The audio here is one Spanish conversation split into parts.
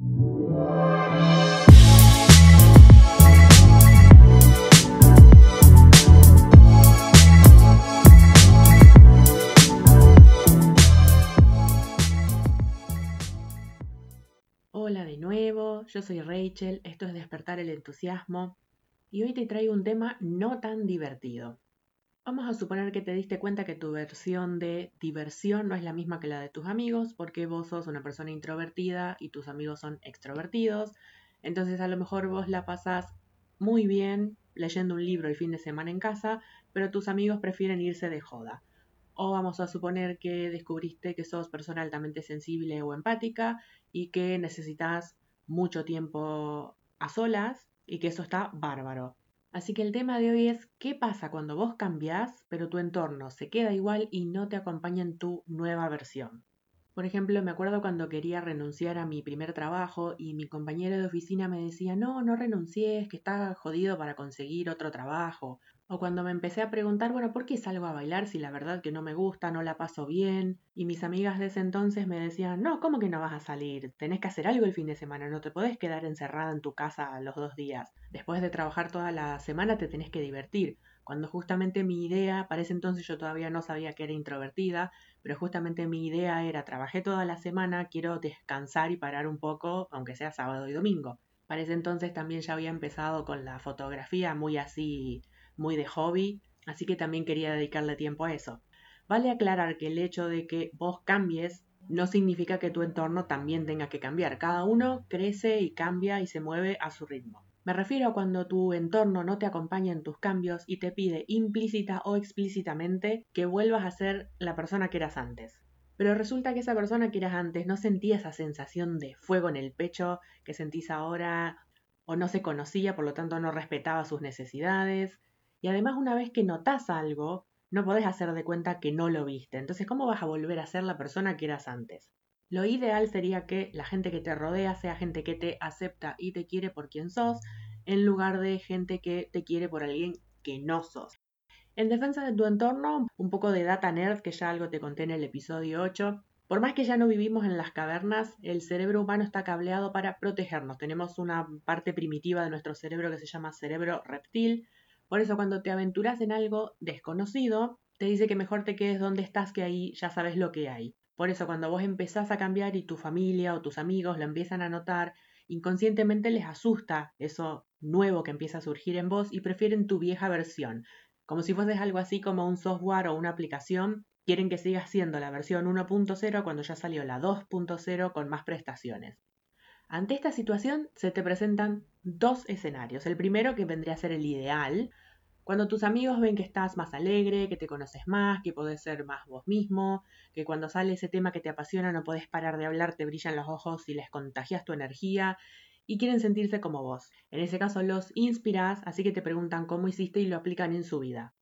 Hola de nuevo, yo soy Rachel, esto es Despertar el Entusiasmo y hoy te traigo un tema no tan divertido. Vamos a suponer que te diste cuenta que tu versión de diversión no es la misma que la de tus amigos, porque vos sos una persona introvertida y tus amigos son extrovertidos. Entonces a lo mejor vos la pasás muy bien leyendo un libro el fin de semana en casa, pero tus amigos prefieren irse de joda. O vamos a suponer que descubriste que sos persona altamente sensible o empática y que necesitas mucho tiempo a solas y que eso está bárbaro. Así que el tema de hoy es qué pasa cuando vos cambiás, pero tu entorno se queda igual y no te acompaña en tu nueva versión. Por ejemplo, me acuerdo cuando quería renunciar a mi primer trabajo y mi compañero de oficina me decía, no, no renuncies, que está jodido para conseguir otro trabajo. O cuando me empecé a preguntar, bueno, ¿por qué salgo a bailar si la verdad que no me gusta, no la paso bien? Y mis amigas de ese entonces me decían, no, ¿cómo que no vas a salir? Tenés que hacer algo el fin de semana, no te podés quedar encerrada en tu casa los dos días. Después de trabajar toda la semana te tenés que divertir. Cuando justamente mi idea, para ese entonces yo todavía no sabía que era introvertida, pero justamente mi idea era, trabajé toda la semana, quiero descansar y parar un poco, aunque sea sábado y domingo. Para ese entonces también ya había empezado con la fotografía muy así muy de hobby, así que también quería dedicarle tiempo a eso. Vale aclarar que el hecho de que vos cambies no significa que tu entorno también tenga que cambiar. Cada uno crece y cambia y se mueve a su ritmo. Me refiero a cuando tu entorno no te acompaña en tus cambios y te pide implícita o explícitamente que vuelvas a ser la persona que eras antes. Pero resulta que esa persona que eras antes no sentía esa sensación de fuego en el pecho que sentís ahora o no se conocía, por lo tanto no respetaba sus necesidades, y además una vez que notas algo, no podés hacer de cuenta que no lo viste. Entonces, ¿cómo vas a volver a ser la persona que eras antes? Lo ideal sería que la gente que te rodea sea gente que te acepta y te quiere por quien sos, en lugar de gente que te quiere por alguien que no sos. En defensa de tu entorno, un poco de data nerd, que ya algo te conté en el episodio 8. Por más que ya no vivimos en las cavernas, el cerebro humano está cableado para protegernos. Tenemos una parte primitiva de nuestro cerebro que se llama cerebro reptil, por eso cuando te aventuras en algo desconocido, te dice que mejor te quedes donde estás, que ahí ya sabes lo que hay. Por eso cuando vos empezás a cambiar y tu familia o tus amigos lo empiezan a notar, inconscientemente les asusta eso nuevo que empieza a surgir en vos y prefieren tu vieja versión. Como si fueses algo así como un software o una aplicación, quieren que sigas siendo la versión 1.0 cuando ya salió la 2.0 con más prestaciones. Ante esta situación se te presentan dos escenarios. El primero que vendría a ser el ideal, cuando tus amigos ven que estás más alegre, que te conoces más, que podés ser más vos mismo, que cuando sale ese tema que te apasiona no podés parar de hablar, te brillan los ojos y les contagias tu energía y quieren sentirse como vos. En ese caso los inspirás, así que te preguntan cómo hiciste y lo aplican en su vida.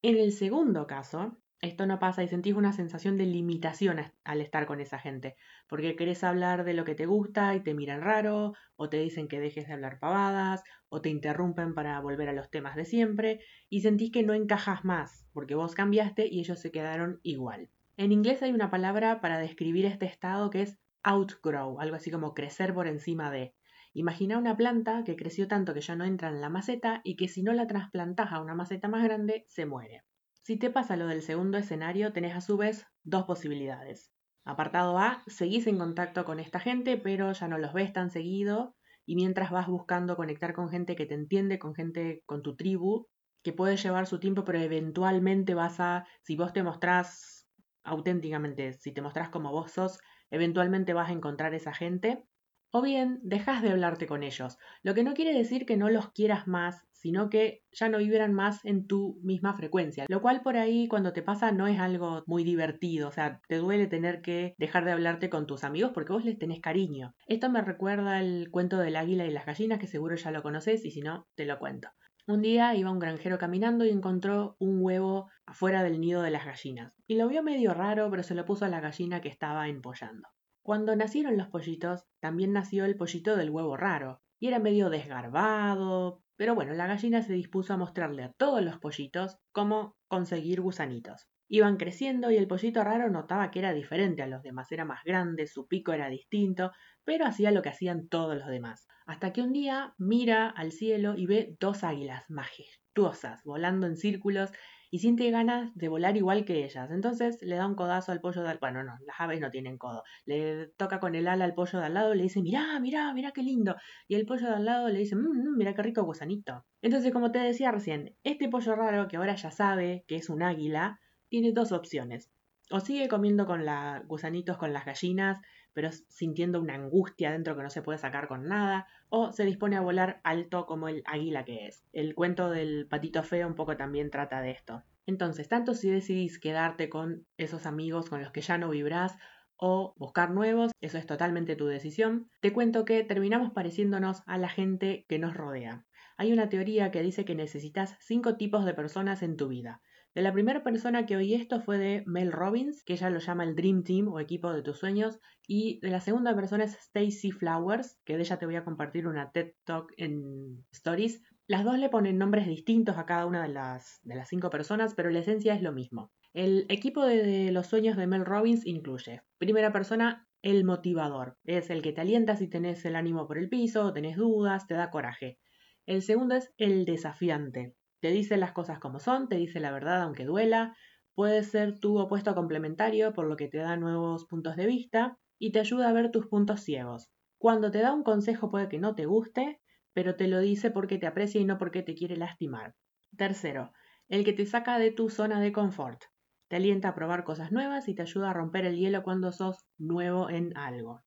En el segundo caso, esto no pasa y sentís una sensación de limitación al estar con esa gente, porque querés hablar de lo que te gusta y te miran raro, o te dicen que dejes de hablar pavadas, o te interrumpen para volver a los temas de siempre, y sentís que no encajas más, porque vos cambiaste y ellos se quedaron igual. En inglés hay una palabra para describir este estado que es outgrow, algo así como crecer por encima de. Imagina una planta que creció tanto que ya no entra en la maceta y que si no la trasplantas a una maceta más grande, se muere. Si te pasa lo del segundo escenario, tenés a su vez dos posibilidades. Apartado A, seguís en contacto con esta gente, pero ya no los ves tan seguido y mientras vas buscando conectar con gente que te entiende, con gente con tu tribu, que puede llevar su tiempo, pero eventualmente vas a, si vos te mostrás auténticamente, si te mostrás como vos sos, eventualmente vas a encontrar esa gente. O bien, dejas de hablarte con ellos, lo que no quiere decir que no los quieras más, sino que ya no vibran más en tu misma frecuencia, lo cual por ahí cuando te pasa no es algo muy divertido, o sea, te duele tener que dejar de hablarte con tus amigos porque vos les tenés cariño. Esto me recuerda el cuento del águila y las gallinas, que seguro ya lo conoces y si no, te lo cuento. Un día iba un granjero caminando y encontró un huevo afuera del nido de las gallinas. Y lo vio medio raro, pero se lo puso a la gallina que estaba empollando. Cuando nacieron los pollitos, también nació el pollito del huevo raro, y era medio desgarbado, pero bueno, la gallina se dispuso a mostrarle a todos los pollitos cómo conseguir gusanitos. Iban creciendo y el pollito raro notaba que era diferente a los demás, era más grande, su pico era distinto, pero hacía lo que hacían todos los demás. Hasta que un día mira al cielo y ve dos águilas majestuosas volando en círculos y siente ganas de volar igual que ellas. Entonces le da un codazo al pollo de al Bueno, no, las aves no tienen codo. Le toca con el ala al pollo de al lado, le dice, mirá, mirá, mirá qué lindo. Y el pollo de al lado le dice, mmm, mirá qué rico gusanito. Entonces, como te decía recién, este pollo raro que ahora ya sabe que es un águila, tiene dos opciones. O sigue comiendo con la gusanitos con las gallinas pero sintiendo una angustia dentro que no se puede sacar con nada, o se dispone a volar alto como el águila que es. El cuento del patito feo un poco también trata de esto. Entonces, tanto si decidís quedarte con esos amigos con los que ya no vibrás o buscar nuevos, eso es totalmente tu decisión, te cuento que terminamos pareciéndonos a la gente que nos rodea. Hay una teoría que dice que necesitas cinco tipos de personas en tu vida. De la primera persona que oí esto fue de Mel Robbins, que ella lo llama el Dream Team o equipo de tus sueños, y de la segunda persona es Stacy Flowers, que de ella te voy a compartir una TED Talk en Stories. Las dos le ponen nombres distintos a cada una de las, de las cinco personas, pero la esencia es lo mismo. El equipo de los sueños de Mel Robbins incluye, primera persona, el motivador. Es el que te alienta si tenés el ánimo por el piso, tenés dudas, te da coraje. El segundo es el desafiante. Te dice las cosas como son, te dice la verdad aunque duela, puede ser tu opuesto complementario por lo que te da nuevos puntos de vista y te ayuda a ver tus puntos ciegos. Cuando te da un consejo puede que no te guste, pero te lo dice porque te aprecia y no porque te quiere lastimar. Tercero, el que te saca de tu zona de confort. Te alienta a probar cosas nuevas y te ayuda a romper el hielo cuando sos nuevo en algo.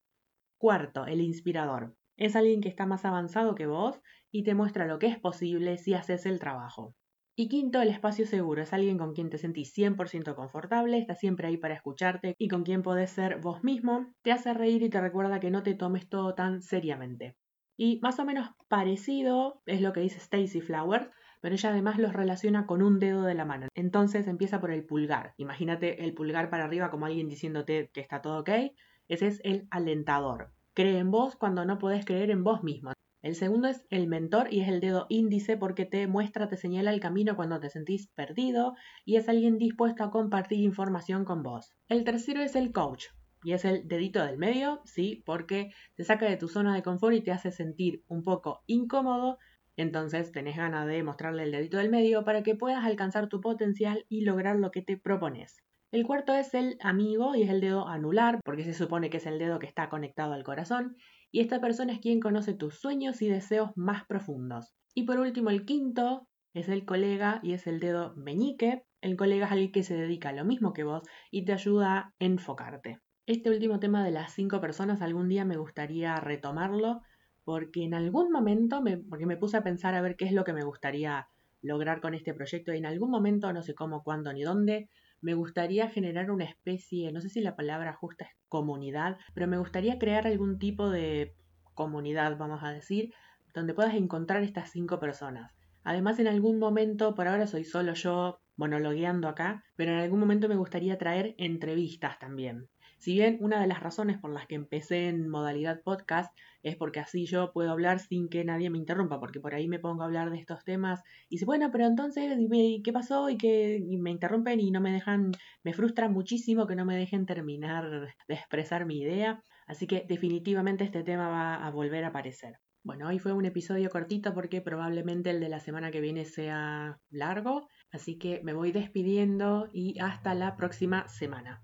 Cuarto, el inspirador. Es alguien que está más avanzado que vos y te muestra lo que es posible si haces el trabajo. Y quinto, el espacio seguro. Es alguien con quien te sentís 100% confortable, está siempre ahí para escucharte y con quien podés ser vos mismo, te hace reír y te recuerda que no te tomes todo tan seriamente. Y más o menos parecido es lo que dice Stacy Flowers, pero ella además los relaciona con un dedo de la mano. Entonces empieza por el pulgar. Imagínate el pulgar para arriba como alguien diciéndote que está todo ok. Ese es el alentador. Cree en vos cuando no podés creer en vos mismo. El segundo es el mentor y es el dedo índice porque te muestra, te señala el camino cuando te sentís perdido y es alguien dispuesto a compartir información con vos. El tercero es el coach y es el dedito del medio, sí, porque te saca de tu zona de confort y te hace sentir un poco incómodo. Entonces tenés ganas de mostrarle el dedito del medio para que puedas alcanzar tu potencial y lograr lo que te propones. El cuarto es el amigo y es el dedo anular, porque se supone que es el dedo que está conectado al corazón, y esta persona es quien conoce tus sueños y deseos más profundos. Y por último, el quinto es el colega y es el dedo meñique. El colega es alguien que se dedica a lo mismo que vos y te ayuda a enfocarte. Este último tema de las cinco personas algún día me gustaría retomarlo porque en algún momento, me, porque me puse a pensar a ver qué es lo que me gustaría lograr con este proyecto y en algún momento, no sé cómo, cuándo ni dónde, me gustaría generar una especie, no sé si la palabra justa es comunidad, pero me gustaría crear algún tipo de comunidad, vamos a decir, donde puedas encontrar estas cinco personas. Además, en algún momento, por ahora soy solo yo monologueando acá, pero en algún momento me gustaría traer entrevistas también. Si bien una de las razones por las que empecé en modalidad podcast es porque así yo puedo hablar sin que nadie me interrumpa, porque por ahí me pongo a hablar de estos temas y dice, bueno, pero entonces qué pasó y que me interrumpen y no me dejan, me frustra muchísimo que no me dejen terminar de expresar mi idea, así que definitivamente este tema va a volver a aparecer. Bueno, hoy fue un episodio cortito porque probablemente el de la semana que viene sea largo, así que me voy despidiendo y hasta la próxima semana.